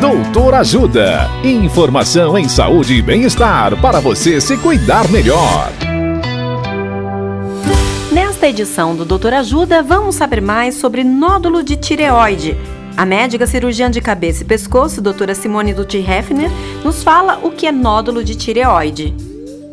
Doutor Ajuda. Informação em saúde e bem-estar para você se cuidar melhor. Nesta edição do Doutor Ajuda, vamos saber mais sobre nódulo de tireoide. A médica cirurgiã de cabeça e pescoço, doutora Simone Dutti Hefner, nos fala o que é nódulo de tireoide.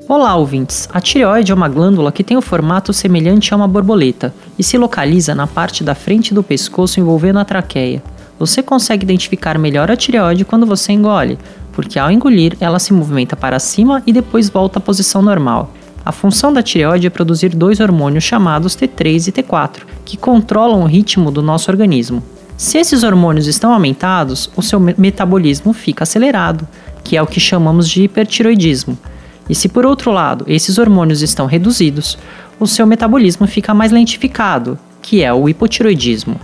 Olá, ouvintes! A tireoide é uma glândula que tem o formato semelhante a uma borboleta e se localiza na parte da frente do pescoço envolvendo a traqueia. Você consegue identificar melhor a tireoide quando você engole, porque ao engolir ela se movimenta para cima e depois volta à posição normal. A função da tireoide é produzir dois hormônios chamados T3 e T4, que controlam o ritmo do nosso organismo. Se esses hormônios estão aumentados, o seu metabolismo fica acelerado, que é o que chamamos de hipertiroidismo. E se por outro lado esses hormônios estão reduzidos, o seu metabolismo fica mais lentificado, que é o hipotiroidismo.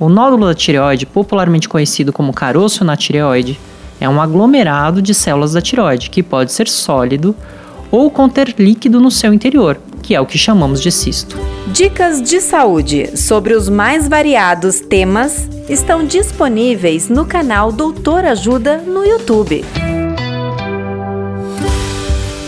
O nódulo da tireoide, popularmente conhecido como caroço na tireoide, é um aglomerado de células da tireoide que pode ser sólido ou conter líquido no seu interior, que é o que chamamos de cisto. Dicas de saúde sobre os mais variados temas estão disponíveis no canal Doutor Ajuda no YouTube.